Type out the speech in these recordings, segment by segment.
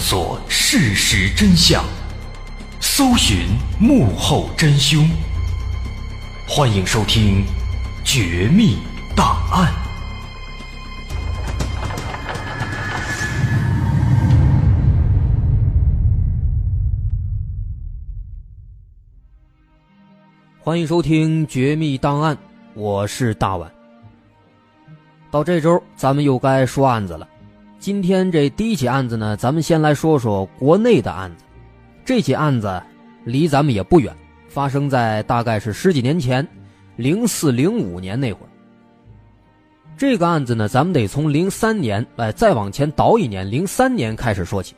索事实真相，搜寻幕后真凶。欢迎收听《绝密档案》，欢迎收听《绝密档案》，我是大碗。到这周，咱们又该说案子了。今天这第一起案子呢，咱们先来说说国内的案子。这起案子离咱们也不远，发生在大概是十几年前，零四零五年那会儿。这个案子呢，咱们得从零三年哎再往前倒一年，零三年开始说起。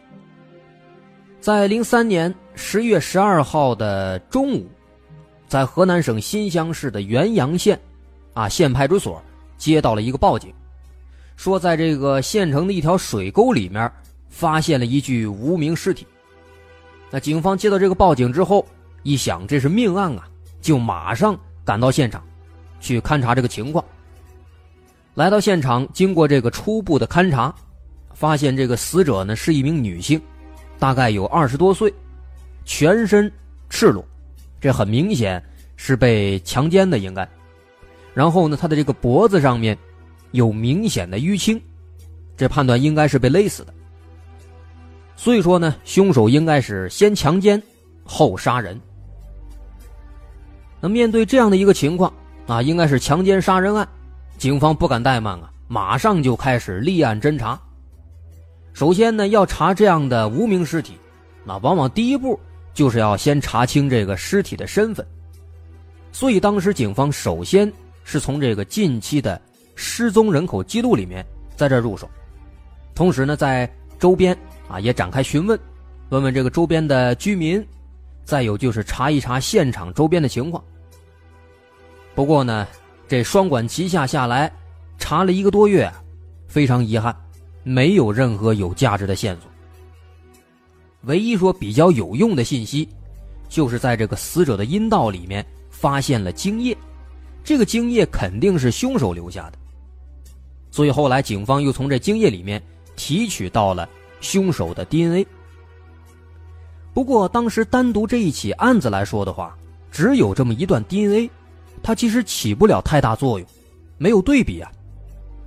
在零三年十月十二号的中午，在河南省新乡市的原阳县，啊县派出所接到了一个报警。说，在这个县城的一条水沟里面，发现了一具无名尸体。那警方接到这个报警之后，一想这是命案啊，就马上赶到现场，去勘察这个情况。来到现场，经过这个初步的勘查，发现这个死者呢是一名女性，大概有二十多岁，全身赤裸，这很明显是被强奸的应该。然后呢，她的这个脖子上面。有明显的淤青，这判断应该是被勒死的。所以说呢，凶手应该是先强奸后杀人。那面对这样的一个情况啊，应该是强奸杀人案，警方不敢怠慢啊，马上就开始立案侦查。首先呢，要查这样的无名尸体，那往往第一步就是要先查清这个尸体的身份。所以当时警方首先是从这个近期的。失踪人口记录里面，在这入手，同时呢，在周边啊也展开询问，问问这个周边的居民，再有就是查一查现场周边的情况。不过呢，这双管齐下下来，查了一个多月，非常遗憾，没有任何有价值的线索。唯一说比较有用的信息，就是在这个死者的阴道里面发现了精液，这个精液肯定是凶手留下的。所以后来警方又从这精液里面提取到了凶手的 DNA。不过当时单独这一起案子来说的话，只有这么一段 DNA，它其实起不了太大作用，没有对比啊。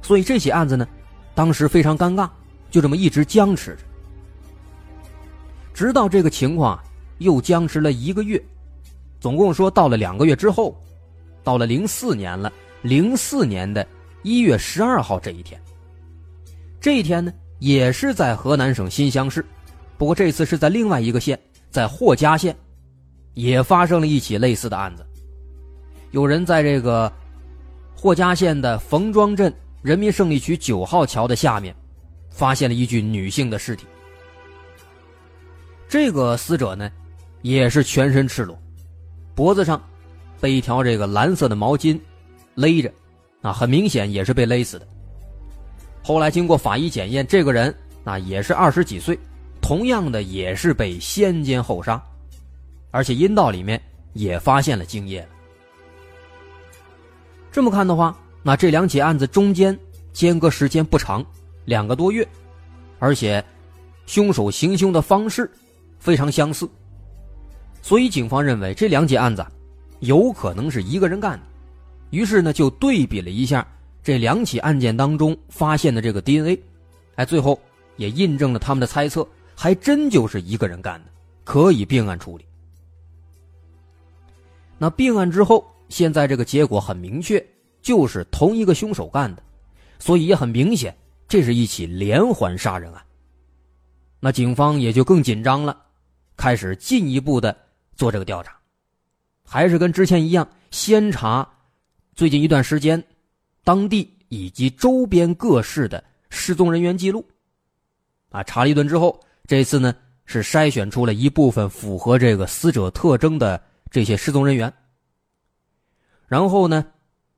所以这起案子呢，当时非常尴尬，就这么一直僵持着。直到这个情况又僵持了一个月，总共说到了两个月之后，到了零四年了，零四年的。一月十二号这一天，这一天呢，也是在河南省新乡市，不过这次是在另外一个县，在霍家县，也发生了一起类似的案子。有人在这个霍家县的冯庄镇人民胜利区九号桥的下面，发现了一具女性的尸体。这个死者呢，也是全身赤裸，脖子上被一条这个蓝色的毛巾勒着。啊，很明显也是被勒死的。后来经过法医检验，这个人那也是二十几岁，同样的也是被先奸后杀，而且阴道里面也发现了精液。这么看的话，那这两起案子中间间隔时间不长，两个多月，而且凶手行凶的方式非常相似，所以警方认为这两起案子有可能是一个人干的。于是呢，就对比了一下这两起案件当中发现的这个 DNA，哎，最后也印证了他们的猜测，还真就是一个人干的，可以并案处理。那并案之后，现在这个结果很明确，就是同一个凶手干的，所以也很明显，这是一起连环杀人案。那警方也就更紧张了，开始进一步的做这个调查，还是跟之前一样，先查。最近一段时间，当地以及周边各市的失踪人员记录，啊，查了一顿之后，这次呢是筛选出了一部分符合这个死者特征的这些失踪人员。然后呢，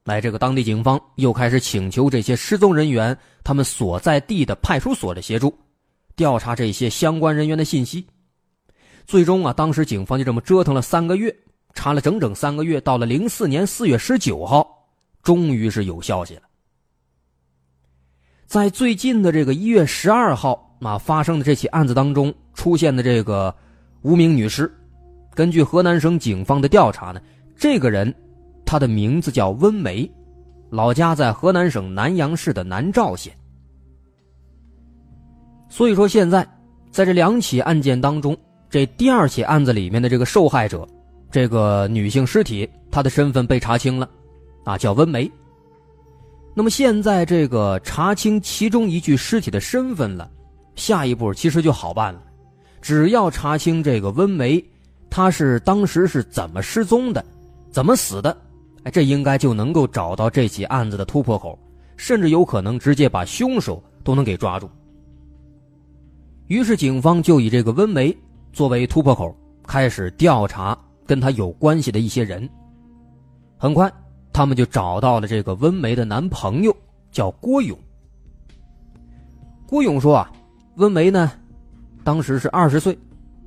来这个当地警方又开始请求这些失踪人员他们所在地的派出所的协助，调查这些相关人员的信息。最终啊，当时警方就这么折腾了三个月。查了整整三个月，到了零四年四月十九号，终于是有消息了。在最近的这个一月十二号，啊发生的这起案子当中出现的这个无名女尸，根据河南省警方的调查呢，这个人他的名字叫温梅，老家在河南省南阳市的南召县。所以说，现在在这两起案件当中，这第二起案子里面的这个受害者，这个女性尸体，她的身份被查清了，啊，叫温梅。那么现在这个查清其中一具尸体的身份了，下一步其实就好办了，只要查清这个温梅，她是当时是怎么失踪的，怎么死的，哎，这应该就能够找到这起案子的突破口，甚至有可能直接把凶手都能给抓住。于是，警方就以这个温梅作为突破口，开始调查跟他有关系的一些人。很快，他们就找到了这个温梅的男朋友，叫郭勇。郭勇说：“啊，温梅呢，当时是二十岁，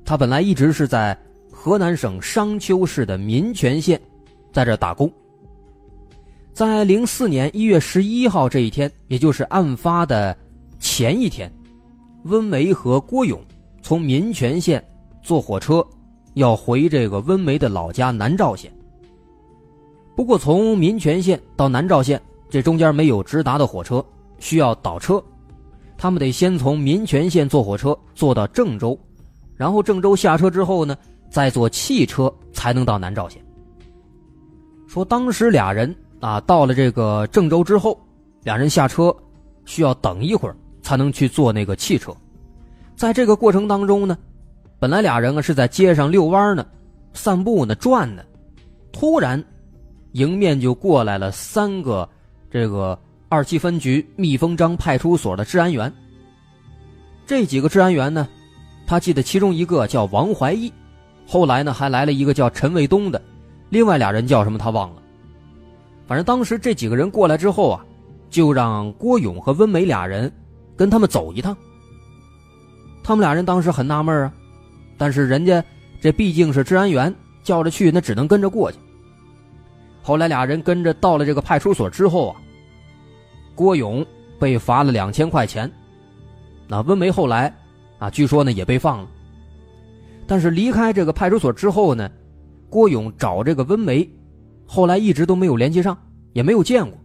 他本来一直是在河南省商丘市的民权县，在这打工。在零四年一月十一号这一天，也就是案发的前一天。”温梅和郭勇从民权县坐火车，要回这个温梅的老家南诏县。不过从民权县到南诏县，这中间没有直达的火车，需要倒车。他们得先从民权县坐火车坐到郑州，然后郑州下车之后呢，再坐汽车才能到南诏县。说当时俩人啊，到了这个郑州之后，俩人下车需要等一会儿。才能去坐那个汽车，在这个过程当中呢，本来俩人啊是在街上遛弯呢，散步呢，转呢，突然，迎面就过来了三个这个二七分局蜜蜂张派出所的治安员。这几个治安员呢，他记得其中一个叫王怀义，后来呢还来了一个叫陈卫东的，另外俩人叫什么他忘了。反正当时这几个人过来之后啊，就让郭勇和温梅俩人。跟他们走一趟，他们俩人当时很纳闷啊，但是人家这毕竟是治安员，叫着去，那只能跟着过去。后来俩人跟着到了这个派出所之后啊，郭勇被罚了两千块钱，那温梅后来啊，据说呢也被放了。但是离开这个派出所之后呢，郭勇找这个温梅，后来一直都没有联系上，也没有见过，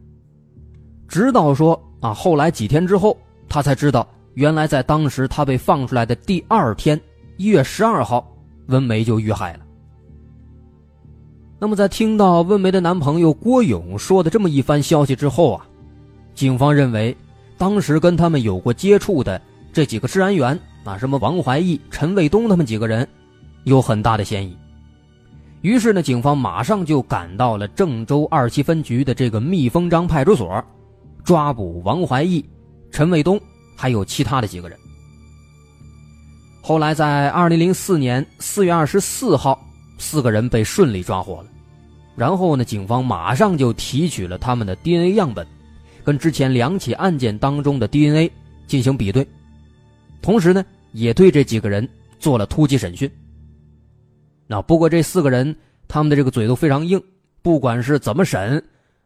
直到说啊，后来几天之后。他才知道，原来在当时他被放出来的第二天，一月十二号，温梅就遇害了。那么，在听到温梅的男朋友郭勇说的这么一番消息之后啊，警方认为，当时跟他们有过接触的这几个治安员啊，什么王怀义、陈卫东他们几个人，有很大的嫌疑。于是呢，警方马上就赶到了郑州二七分局的这个蜜蜂张派出所，抓捕王怀义。陈卫东还有其他的几个人。后来在二零零四年四月二十四号，四个人被顺利抓获了。然后呢，警方马上就提取了他们的 DNA 样本，跟之前两起案件当中的 DNA 进行比对，同时呢，也对这几个人做了突击审讯。那不过这四个人他们的这个嘴都非常硬，不管是怎么审，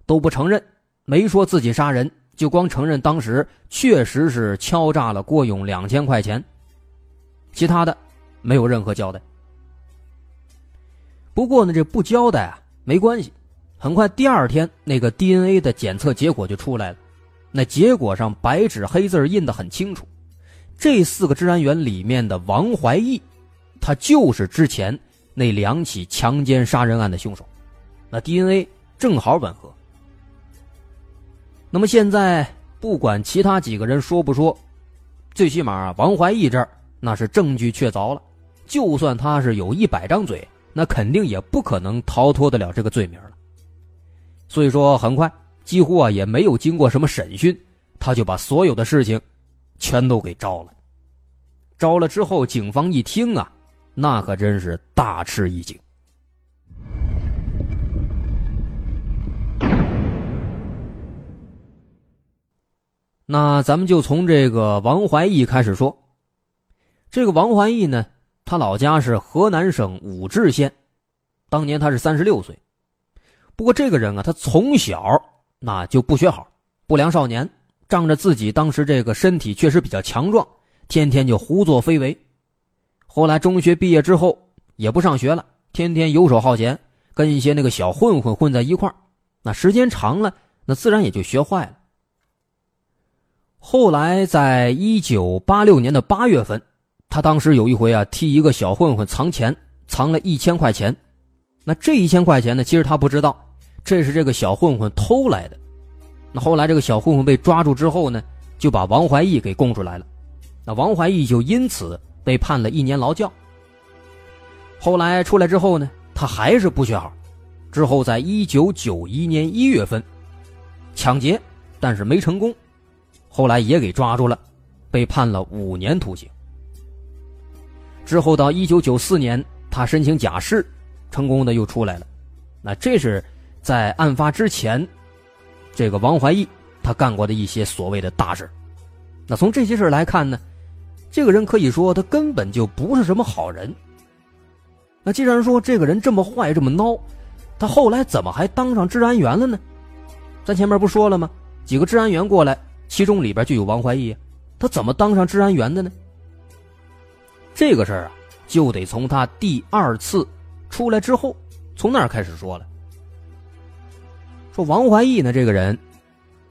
都不承认，没说自己杀人。就光承认当时确实是敲诈了郭勇两千块钱，其他的没有任何交代。不过呢，这不交代啊没关系，很快第二天那个 DNA 的检测结果就出来了，那结果上白纸黑字印的很清楚，这四个治安员里面的王怀义，他就是之前那两起强奸杀人案的凶手，那 DNA 正好吻合。那么现在，不管其他几个人说不说，最起码王怀义这儿那是证据确凿了。就算他是有一百张嘴，那肯定也不可能逃脱得了这个罪名了。所以说，很快，几乎啊也没有经过什么审讯，他就把所有的事情全都给招了。招了之后，警方一听啊，那可真是大吃一惊。那咱们就从这个王怀义开始说。这个王怀义呢，他老家是河南省武陟县，当年他是三十六岁。不过这个人啊，他从小那就不学好，不良少年，仗着自己当时这个身体确实比较强壮，天天就胡作非为。后来中学毕业之后也不上学了，天天游手好闲，跟一些那个小混混混在一块。那时间长了，那自然也就学坏了。后来在一九八六年的八月份，他当时有一回啊，替一个小混混藏钱，藏了一千块钱。那这一千块钱呢，其实他不知道，这是这个小混混偷来的。那后来这个小混混被抓住之后呢，就把王怀义给供出来了。那王怀义就因此被判了一年劳教。后来出来之后呢，他还是不学好。之后在一九九一年一月份，抢劫，但是没成功。后来也给抓住了，被判了五年徒刑。之后到一九九四年，他申请假释，成功的又出来了。那这是在案发之前。这个王怀义，他干过的一些所谓的大事那从这些事来看呢，这个人可以说他根本就不是什么好人。那既然说这个人这么坏这么孬，他后来怎么还当上治安员了呢？咱前面不说了吗？几个治安员过来，其中里边就有王怀义，他怎么当上治安员的呢？这个事儿啊，就得从他第二次出来之后，从那儿开始说了。说王怀义呢，这个人，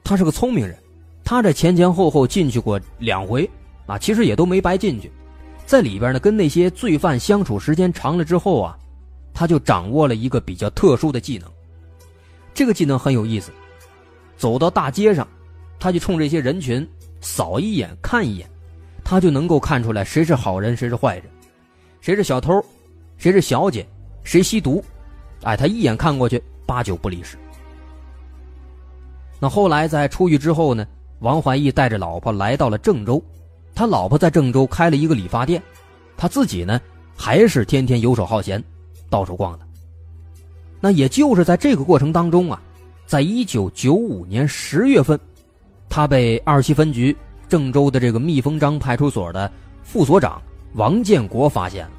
他是个聪明人，他这前前后后进去过两回，啊，其实也都没白进去，在里边呢，跟那些罪犯相处时间长了之后啊，他就掌握了一个比较特殊的技能，这个技能很有意思，走到大街上，他就冲这些人群扫一眼看一眼，他就能够看出来谁是好人谁是坏人，谁是小偷，谁是小姐，谁吸毒，哎，他一眼看过去，八九不离十。那后来在出狱之后呢，王怀义带着老婆来到了郑州，他老婆在郑州开了一个理发店，他自己呢还是天天游手好闲，到处逛的。那也就是在这个过程当中啊，在一九九五年十月份，他被二七分局郑州的这个蜜蜂张派出所的副所长王建国发现了。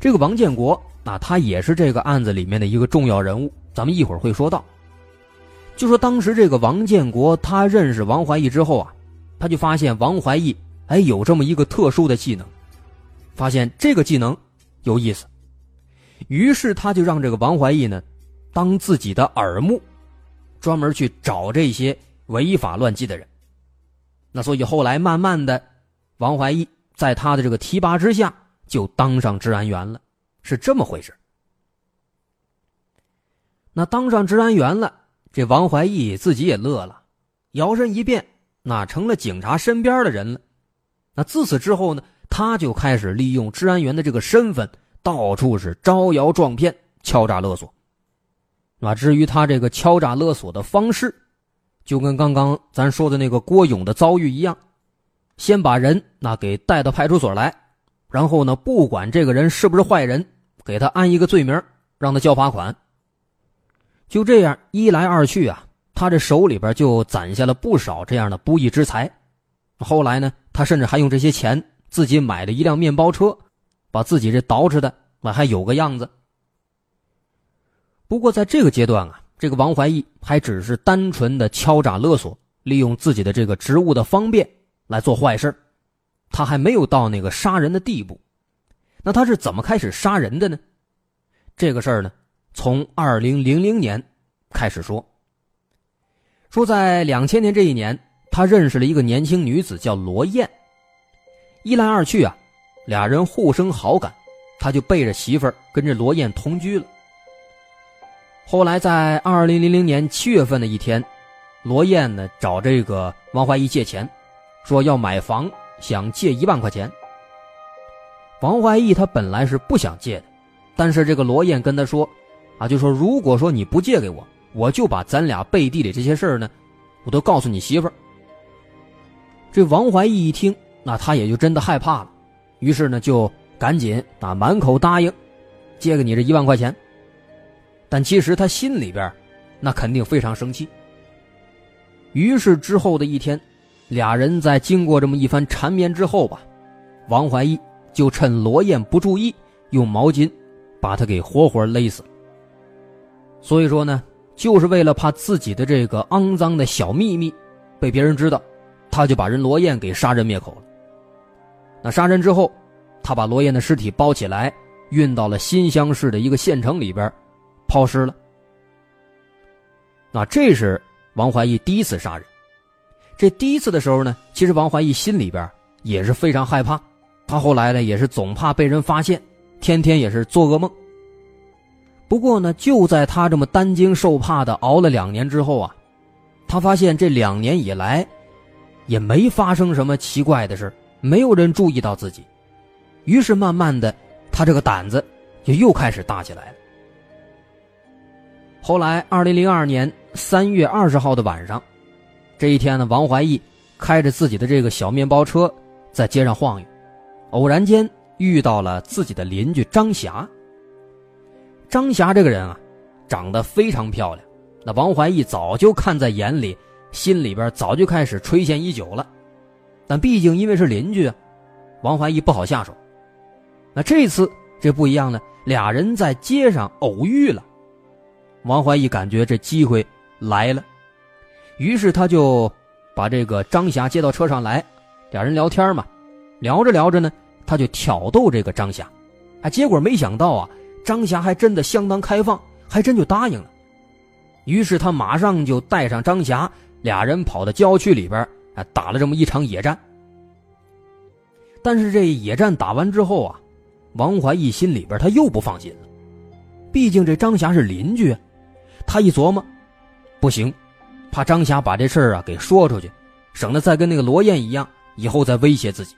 这个王建国啊，他也是这个案子里面的一个重要人物，咱们一会儿会说到。就说当时这个王建国，他认识王怀义之后啊，他就发现王怀义哎有这么一个特殊的技能，发现这个技能有意思，于是他就让这个王怀义呢当自己的耳目，专门去找这些违法乱纪的人。那所以后来慢慢的，王怀义在他的这个提拔之下，就当上治安员了，是这么回事。那当上治安员了。这王怀义自己也乐了，摇身一变，那成了警察身边的人了。那自此之后呢，他就开始利用治安员的这个身份，到处是招摇撞骗、敲诈勒索。那至于他这个敲诈勒索的方式，就跟刚刚咱说的那个郭勇的遭遇一样，先把人那给带到派出所来，然后呢，不管这个人是不是坏人，给他安一个罪名，让他交罚款。就这样一来二去啊，他这手里边就攒下了不少这样的不义之财。后来呢，他甚至还用这些钱自己买了一辆面包车，把自己这捯饬的那还有个样子。不过在这个阶段啊，这个王怀义还只是单纯的敲诈勒索，利用自己的这个职务的方便来做坏事他还没有到那个杀人的地步。那他是怎么开始杀人的呢？这个事儿呢？从二零零零年开始说，说在两千年这一年，他认识了一个年轻女子，叫罗燕。一来二去啊，俩人互生好感，他就背着媳妇儿跟这罗燕同居了。后来在二零零零年七月份的一天，罗燕呢找这个王怀义借钱，说要买房，想借一万块钱。王怀义他本来是不想借的，但是这个罗燕跟他说。啊，就说如果说你不借给我，我就把咱俩背地里这些事儿呢，我都告诉你媳妇儿。这王怀义一听，那他也就真的害怕了，于是呢就赶紧啊满口答应，借给你这一万块钱。但其实他心里边，那肯定非常生气。于是之后的一天，俩人在经过这么一番缠绵之后吧，王怀义就趁罗燕不注意，用毛巾把他给活活勒死。所以说呢，就是为了怕自己的这个肮脏的小秘密被别人知道，他就把人罗燕给杀人灭口了。那杀人之后，他把罗艳的尸体包起来，运到了新乡市的一个县城里边，抛尸了。那这是王怀义第一次杀人。这第一次的时候呢，其实王怀义心里边也是非常害怕。他后来呢，也是总怕被人发现，天天也是做噩梦。不过呢，就在他这么担惊受怕的熬了两年之后啊，他发现这两年以来，也没发生什么奇怪的事没有人注意到自己。于是慢慢的，他这个胆子就又开始大起来了。后来，二零零二年三月二十号的晚上，这一天呢，王怀义开着自己的这个小面包车在街上晃悠，偶然间遇到了自己的邻居张霞。张霞这个人啊，长得非常漂亮，那王怀义早就看在眼里，心里边早就开始垂涎已久了。但毕竟因为是邻居啊，王怀义不好下手。那这次这不一样呢，俩人在街上偶遇了。王怀义感觉这机会来了，于是他就把这个张霞接到车上来，俩人聊天嘛，聊着聊着呢，他就挑逗这个张霞，啊，结果没想到啊，张霞还真的相当开放，还真就答应了。于是他马上就带上张霞，俩人跑到郊区里边啊，打了这么一场野战。但是这野战打完之后啊，王怀义心里边他又不放心了，毕竟这张霞是邻居。他一琢磨，不行，怕张霞把这事儿啊给说出去，省得再跟那个罗燕一样，以后再威胁自己。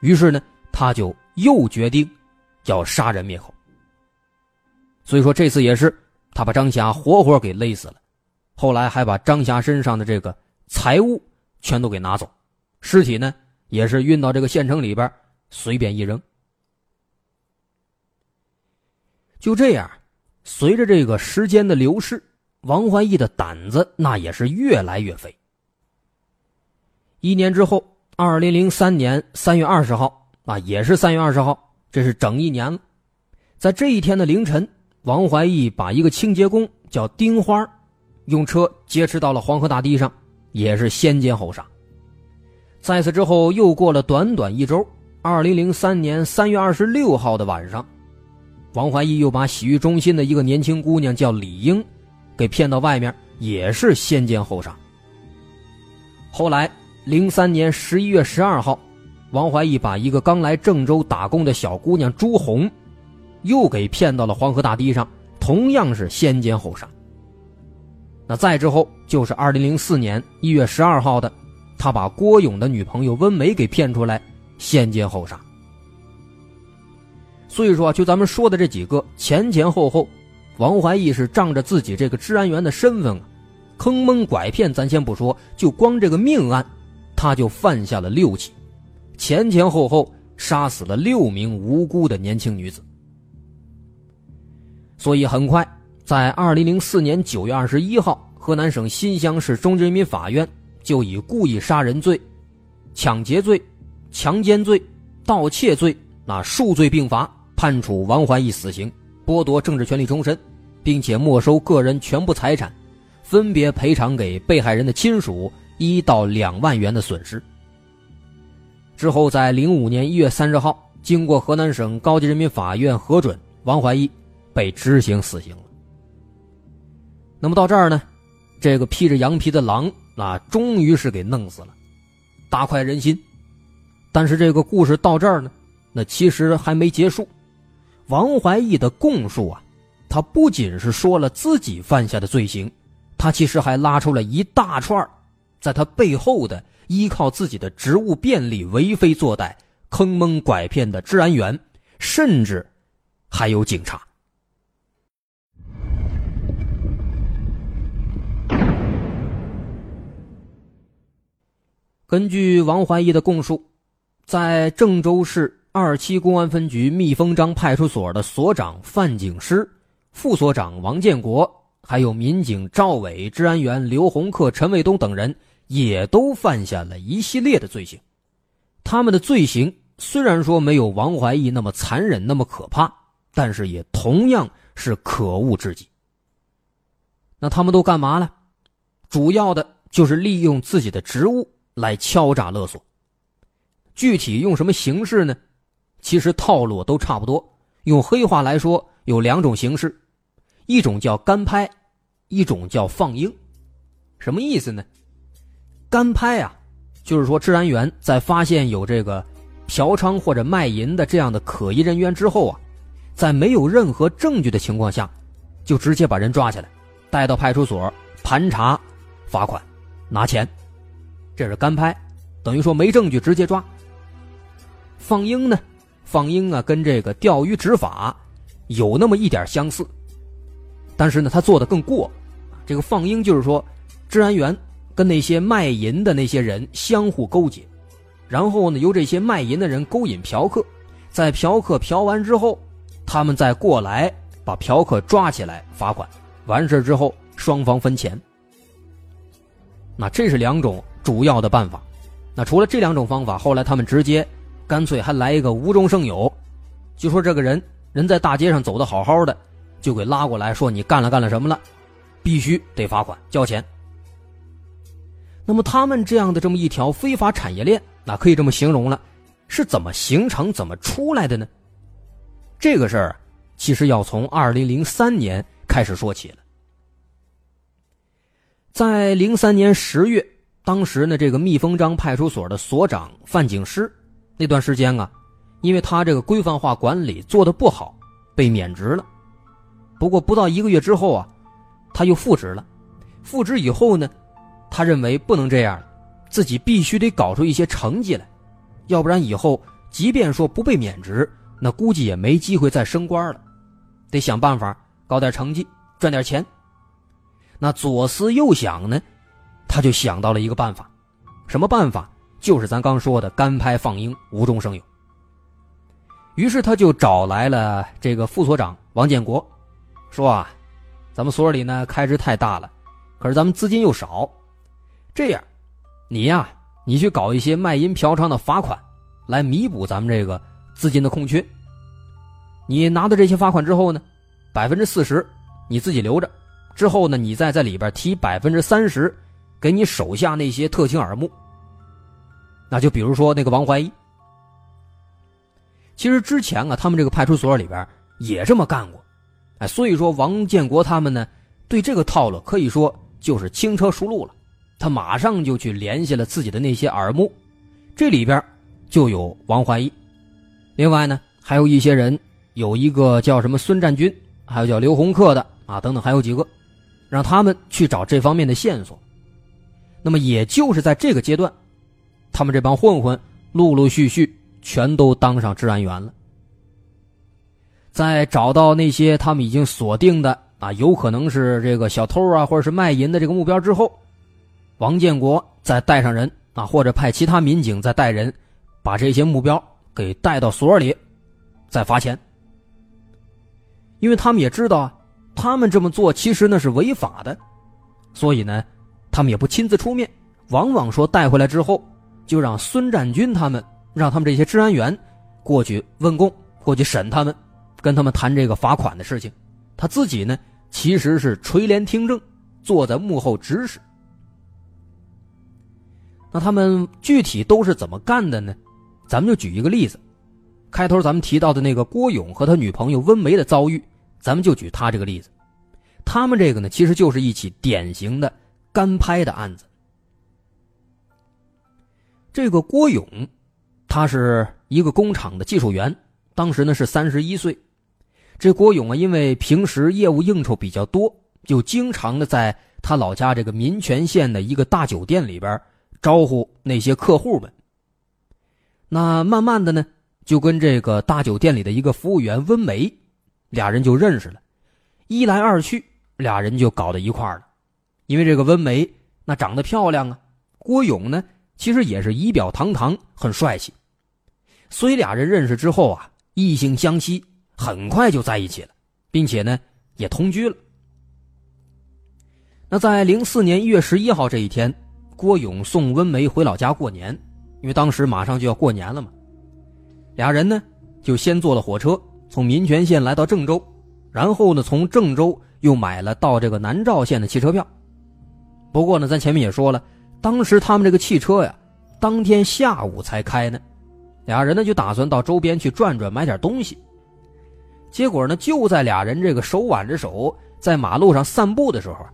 于是呢，他就又决定要杀人灭口。所以说这次也是他把张霞活活给勒死了，后来还把张霞身上的这个财物全都给拿走，尸体呢也是运到这个县城里边随便一扔。就这样。随着这个时间的流逝，王怀义的胆子那也是越来越肥。一年之后，二零零三年三月二十号啊，也是三月二十号，这是整一年了。在这一天的凌晨，王怀义把一个清洁工叫丁花，用车劫持到了黄河大堤上，也是先奸后杀。在此之后，又过了短短一周，二零零三年三月二十六号的晚上。王怀义又把洗浴中心的一个年轻姑娘叫李英，给骗到外面，也是先奸后杀。后来，零三年十一月十二号，王怀义把一个刚来郑州打工的小姑娘朱红，又给骗到了黄河大堤上，同样是先奸后杀。那再之后就是二零零四年一月十二号的，他把郭勇的女朋友温梅给骗出来，先奸后杀。所以说啊，就咱们说的这几个前前后后，王怀义是仗着自己这个治安员的身份啊，坑蒙拐骗，咱先不说，就光这个命案，他就犯下了六起，前前后后杀死了六名无辜的年轻女子。所以很快，在二零零四年九月二十一号，河南省新乡市中级人民法院就以故意杀人罪、抢劫罪、强奸罪、盗窃罪，那数罪并罚。判处王怀义死刑，剥夺政治权利终身，并且没收个人全部财产，分别赔偿给被害人的亲属一到两万元的损失。之后，在零五年一月三十号，经过河南省高级人民法院核准，王怀义被执行死刑了。那么到这儿呢，这个披着羊皮的狼啊，终于是给弄死了，大快人心。但是这个故事到这儿呢，那其实还没结束。王怀义的供述啊，他不仅是说了自己犯下的罪行，他其实还拉出了一大串在他背后的依靠自己的职务便利为非作歹、坑蒙拐骗的治安员，甚至还有警察。根据王怀义的供述，在郑州市。二七公安分局蜜蜂张派出所的所长范景师、副所长王建国，还有民警赵伟、治安员刘洪克、陈卫东等人，也都犯下了一系列的罪行。他们的罪行虽然说没有王怀义那么残忍、那么可怕，但是也同样是可恶至极。那他们都干嘛了？主要的就是利用自己的职务来敲诈勒索。具体用什么形式呢？其实套路都差不多。用黑话来说，有两种形式，一种叫干拍，一种叫放鹰。什么意思呢？干拍啊，就是说治安员在发现有这个嫖娼或者卖淫的这样的可疑人员之后啊，在没有任何证据的情况下，就直接把人抓起来，带到派出所盘查、罚款、拿钱，这是干拍，等于说没证据直接抓。放鹰呢？放鹰啊，跟这个钓鱼执法有那么一点相似，但是呢，他做的更过。这个放鹰就是说，治安员跟那些卖淫的那些人相互勾结，然后呢，由这些卖淫的人勾引嫖客，在嫖客嫖完之后，他们再过来把嫖客抓起来罚款，完事之后双方分钱。那这是两种主要的办法。那除了这两种方法，后来他们直接。干脆还来一个无中生有，就说这个人人在大街上走的好好的，就给拉过来说你干了干了什么了，必须得罚款交钱。那么他们这样的这么一条非法产业链，那可以这么形容了，是怎么形成、怎么出来的呢？这个事儿其实要从二零零三年开始说起了。在零三年十月，当时呢，这个蜜蜂张派出所的所长范景师。那段时间啊，因为他这个规范化管理做的不好，被免职了。不过不到一个月之后啊，他又复职了。复职以后呢，他认为不能这样了，自己必须得搞出一些成绩来，要不然以后即便说不被免职，那估计也没机会再升官了。得想办法搞点成绩，赚点钱。那左思右想呢，他就想到了一个办法，什么办法？就是咱刚说的干拍放鹰，无中生有。于是他就找来了这个副所长王建国，说啊，咱们所里呢开支太大了，可是咱们资金又少，这样，你呀，你去搞一些卖淫嫖娼的罚款，来弥补咱们这个资金的空缺。你拿到这些罚款之后呢，百分之四十你自己留着，之后呢，你再在里边提百分之三十，给你手下那些特情耳目。那就比如说那个王怀一，其实之前啊，他们这个派出所里边也这么干过，哎，所以说王建国他们呢，对这个套路可以说就是轻车熟路了。他马上就去联系了自己的那些耳目，这里边就有王怀一，另外呢还有一些人，有一个叫什么孙占军，还有叫刘洪克的啊，等等，还有几个，让他们去找这方面的线索。那么也就是在这个阶段。他们这帮混混陆陆续续全都当上治安员了。在找到那些他们已经锁定的啊，有可能是这个小偷啊，或者是卖淫的这个目标之后，王建国再带上人啊，或者派其他民警再带人，把这些目标给带到所里，再罚钱。因为他们也知道啊，他们这么做其实那是违法的，所以呢，他们也不亲自出面，往往说带回来之后。就让孙占军他们，让他们这些治安员过去问供，过去审他们，跟他们谈这个罚款的事情。他自己呢，其实是垂帘听政，坐在幕后指使。那他们具体都是怎么干的呢？咱们就举一个例子，开头咱们提到的那个郭勇和他女朋友温梅的遭遇，咱们就举他这个例子。他们这个呢，其实就是一起典型的干拍的案子。这个郭勇，他是一个工厂的技术员，当时呢是三十一岁。这郭勇啊，因为平时业务应酬比较多，就经常的在他老家这个民权县的一个大酒店里边招呼那些客户们。那慢慢的呢，就跟这个大酒店里的一个服务员温梅，俩人就认识了。一来二去，俩人就搞到一块了。因为这个温梅那长得漂亮啊，郭勇呢。其实也是仪表堂堂，很帅气，所以俩人认识之后啊，异性相吸，很快就在一起了，并且呢也同居了。那在零四年一月十一号这一天，郭勇送温梅回老家过年，因为当时马上就要过年了嘛，俩人呢就先坐了火车，从民权县来到郑州，然后呢从郑州又买了到这个南召县的汽车票。不过呢，咱前面也说了。当时他们这个汽车呀，当天下午才开呢，俩人呢就打算到周边去转转，买点东西。结果呢，就在俩人这个手挽着手在马路上散步的时候，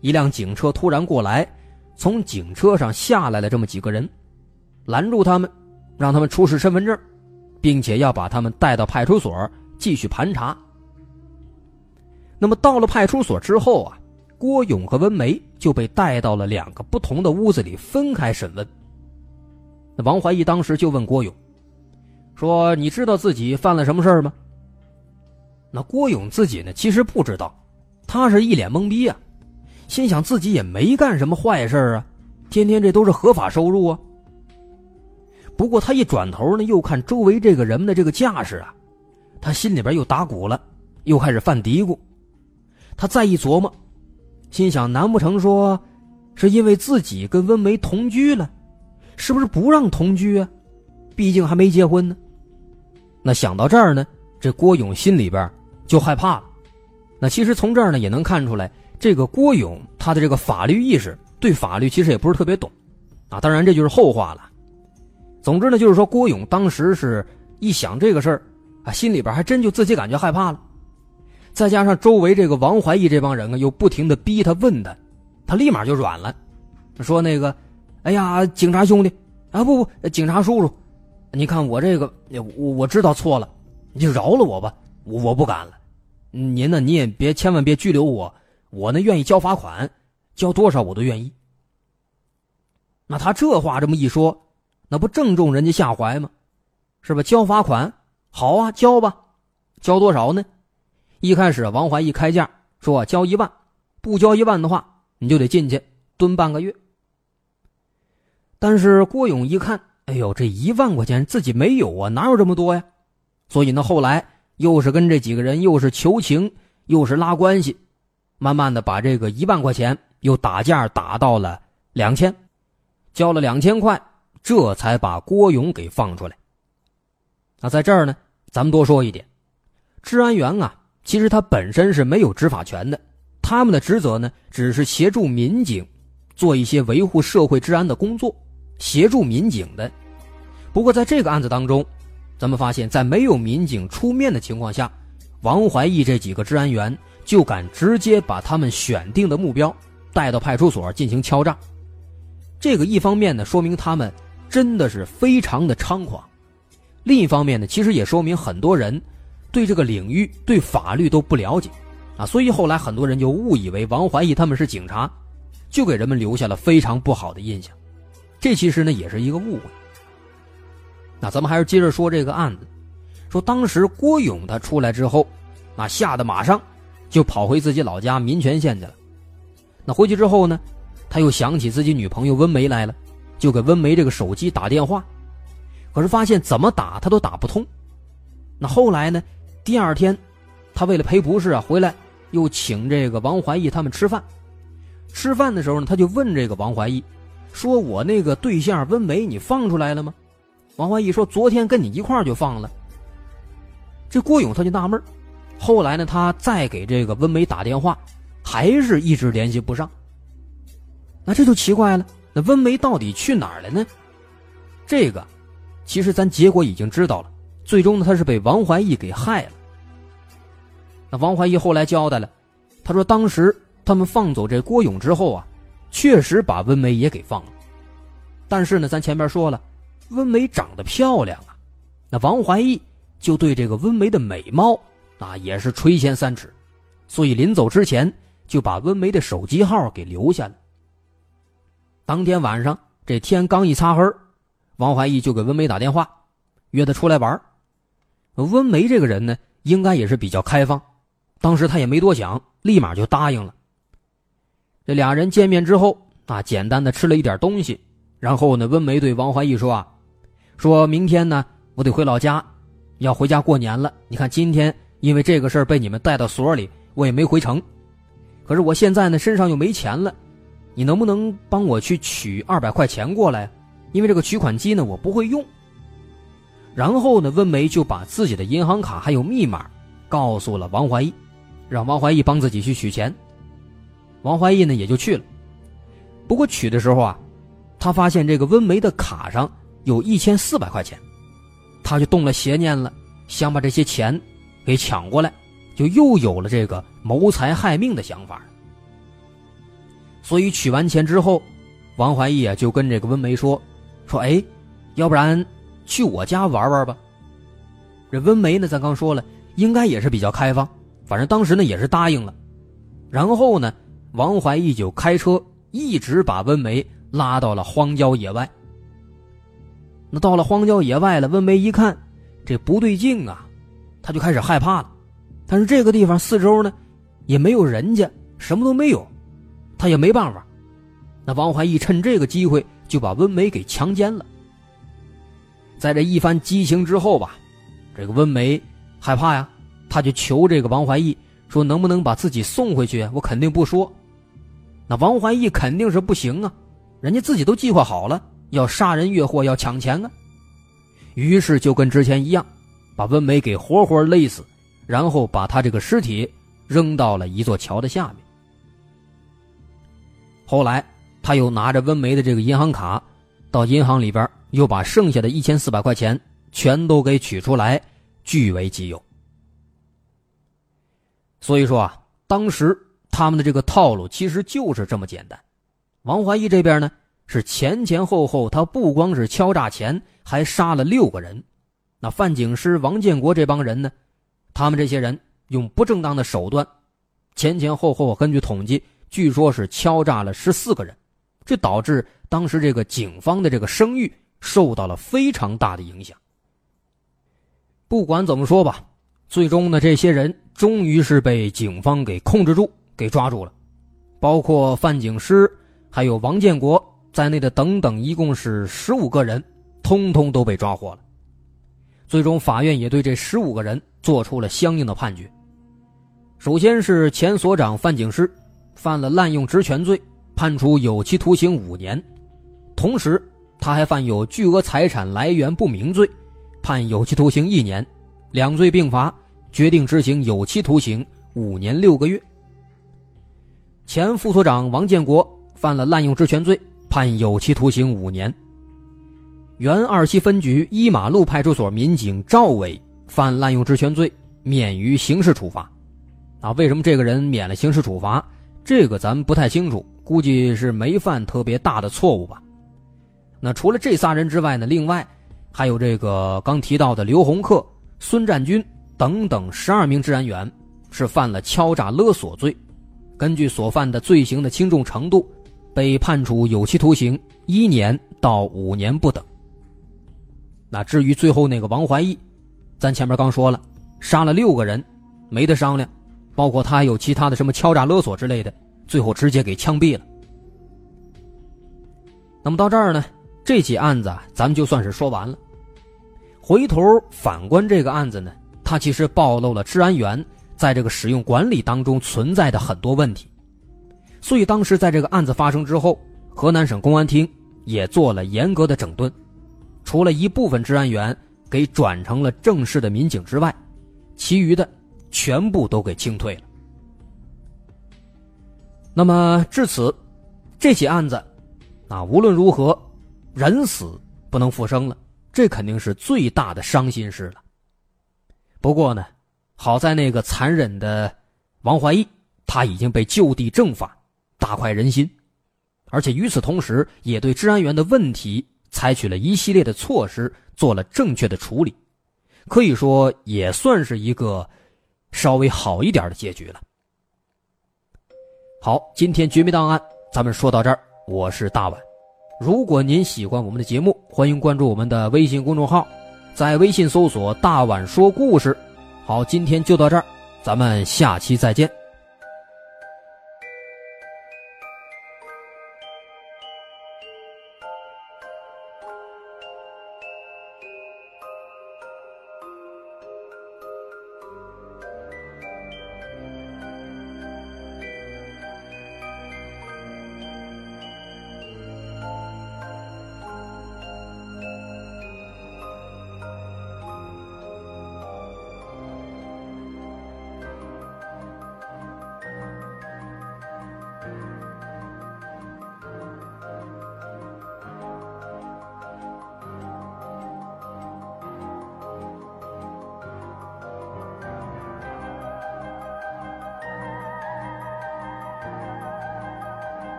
一辆警车突然过来，从警车上下来了这么几个人，拦住他们，让他们出示身份证，并且要把他们带到派出所继续盘查。那么到了派出所之后啊，郭勇和温梅就被带到了两个不同的屋子里分开审问。那王怀义当时就问郭勇，说：“你知道自己犯了什么事儿吗？”那郭勇自己呢，其实不知道，他是一脸懵逼啊，心想自己也没干什么坏事啊，天天这都是合法收入啊。不过他一转头呢，又看周围这个人们的这个架势啊，他心里边又打鼓了，又开始犯嘀咕。他再一琢磨，心想：难不成说，是因为自己跟温梅同居了？是不是不让同居啊？毕竟还没结婚呢。那想到这儿呢，这郭勇心里边就害怕了。那其实从这儿呢也能看出来，这个郭勇他的这个法律意识，对法律其实也不是特别懂啊。当然这就是后话了。总之呢，就是说郭勇当时是一想这个事儿啊，心里边还真就自己感觉害怕了。再加上周围这个王怀义这帮人啊，又不停的逼他问他，他立马就软了，说：“那个，哎呀，警察兄弟，啊不不，警察叔叔，你看我这个，我我知道错了，你就饶了我吧，我我不敢了。您呢，你也别千万别拘留我，我呢愿意交罚款，交多少我都愿意。”那他这话这么一说，那不正中人家下怀吗？是吧？交罚款，好啊，交吧，交多少呢？一开始，王怀义开价说交一万，不交一万的话，你就得进去蹲半个月。但是郭勇一看，哎呦，这一万块钱自己没有啊，哪有这么多呀？所以呢，后来又是跟这几个人又是求情，又是拉关系，慢慢的把这个一万块钱又打价打到了两千，交了两千块，这才把郭勇给放出来。那在这儿呢，咱们多说一点，治安员啊。其实他本身是没有执法权的，他们的职责呢，只是协助民警做一些维护社会治安的工作，协助民警的。不过在这个案子当中，咱们发现，在没有民警出面的情况下，王怀义这几个治安员就敢直接把他们选定的目标带到派出所进行敲诈。这个一方面呢，说明他们真的是非常的猖狂；另一方面呢，其实也说明很多人。对这个领域、对法律都不了解，啊，所以后来很多人就误以为王怀义他们是警察，就给人们留下了非常不好的印象。这其实呢也是一个误会。那咱们还是接着说这个案子，说当时郭勇他出来之后，啊吓得马上就跑回自己老家民权县去了。那回去之后呢，他又想起自己女朋友温梅来了，就给温梅这个手机打电话，可是发现怎么打他都打不通。那后来呢？第二天，他为了赔不是啊，回来又请这个王怀义他们吃饭。吃饭的时候呢，他就问这个王怀义，说我那个对象温梅你放出来了吗？王怀义说昨天跟你一块就放了。这郭勇他就纳闷后来呢，他再给这个温梅打电话，还是一直联系不上。那这就奇怪了，那温梅到底去哪儿了呢？这个，其实咱结果已经知道了。最终呢，他是被王怀义给害了。那王怀义后来交代了，他说当时他们放走这郭勇之后啊，确实把温梅也给放了。但是呢，咱前面说了，温梅长得漂亮啊，那王怀义就对这个温梅的美貌啊也是垂涎三尺，所以临走之前就把温梅的手机号给留下了。当天晚上，这天刚一擦黑，王怀义就给温梅打电话，约她出来玩温梅这个人呢，应该也是比较开放，当时他也没多想，立马就答应了。这俩人见面之后啊，简单的吃了一点东西，然后呢，温梅对王怀义说啊，说明天呢，我得回老家，要回家过年了。你看今天因为这个事儿被你们带到所里，我也没回城，可是我现在呢身上又没钱了，你能不能帮我去取二百块钱过来？因为这个取款机呢，我不会用。然后呢，温梅就把自己的银行卡还有密码告诉了王怀义，让王怀义帮自己去取钱。王怀义呢也就去了。不过取的时候啊，他发现这个温梅的卡上有一千四百块钱，他就动了邪念了，想把这些钱给抢过来，就又有了这个谋财害命的想法。所以取完钱之后，王怀义啊就跟这个温梅说：“说哎，要不然去我家玩玩吧。”这温梅呢，咱刚说了，应该也是比较开放，反正当时呢也是答应了。然后呢，王怀义就开车一直把温梅拉到了荒郊野外。那到了荒郊野外了，温梅一看，这不对劲啊，他就开始害怕了。但是这个地方四周呢，也没有人家，什么都没有，他也没办法。那王怀义趁这个机会就把温梅给强奸了。在这一番激情之后吧，这个温梅害怕呀，他就求这个王怀义说：“能不能把自己送回去？我肯定不说。”那王怀义肯定是不行啊，人家自己都计划好了。要杀人越货，要抢钱啊！于是就跟之前一样，把温梅给活活勒死，然后把他这个尸体扔到了一座桥的下面。后来他又拿着温梅的这个银行卡，到银行里边又把剩下的一千四百块钱全都给取出来，据为己有。所以说啊，当时他们的这个套路其实就是这么简单。王怀义这边呢？是前前后后，他不光是敲诈钱，还杀了六个人。那范景师、王建国这帮人呢？他们这些人用不正当的手段，前前后后根据统计，据说是敲诈了十四个人，这导致当时这个警方的这个声誉受到了非常大的影响。不管怎么说吧，最终呢，这些人终于是被警方给控制住，给抓住了，包括范景师，还有王建国。在内的等等，一共是十五个人，通通都被抓获了。最终，法院也对这十五个人做出了相应的判决。首先是前所长范景师，犯了滥用职权罪，判处有期徒刑五年；同时，他还犯有巨额财产来源不明罪，判有期徒刑一年，两罪并罚，决定执行有期徒刑五年六个月。前副所长王建国犯了滥用职权罪。判有期徒刑五年。原二七分局一马路派出所民警赵伟犯滥用职权罪，免于刑事处罚。啊，为什么这个人免了刑事处罚？这个咱们不太清楚，估计是没犯特别大的错误吧。那除了这仨人之外呢？另外还有这个刚提到的刘洪克、孙占军等等十二名治安员，是犯了敲诈勒索罪。根据所犯的罪行的轻重程度。被判处有期徒刑一年到五年不等。那至于最后那个王怀义，咱前面刚说了，杀了六个人，没得商量，包括他还有其他的什么敲诈勒索之类的，最后直接给枪毙了。那么到这儿呢，这起案子咱们就算是说完了。回头反观这个案子呢，它其实暴露了治安员在这个使用管理当中存在的很多问题。所以当时在这个案子发生之后，河南省公安厅也做了严格的整顿，除了一部分治安员给转成了正式的民警之外，其余的全部都给清退了。那么至此，这起案子，啊无论如何，人死不能复生了，这肯定是最大的伤心事了。不过呢，好在那个残忍的王怀义，他已经被就地正法。大快人心，而且与此同时，也对治安员的问题采取了一系列的措施，做了正确的处理，可以说也算是一个稍微好一点的结局了。好，今天绝密档案咱们说到这儿，我是大碗。如果您喜欢我们的节目，欢迎关注我们的微信公众号，在微信搜索“大碗说故事”。好，今天就到这儿，咱们下期再见。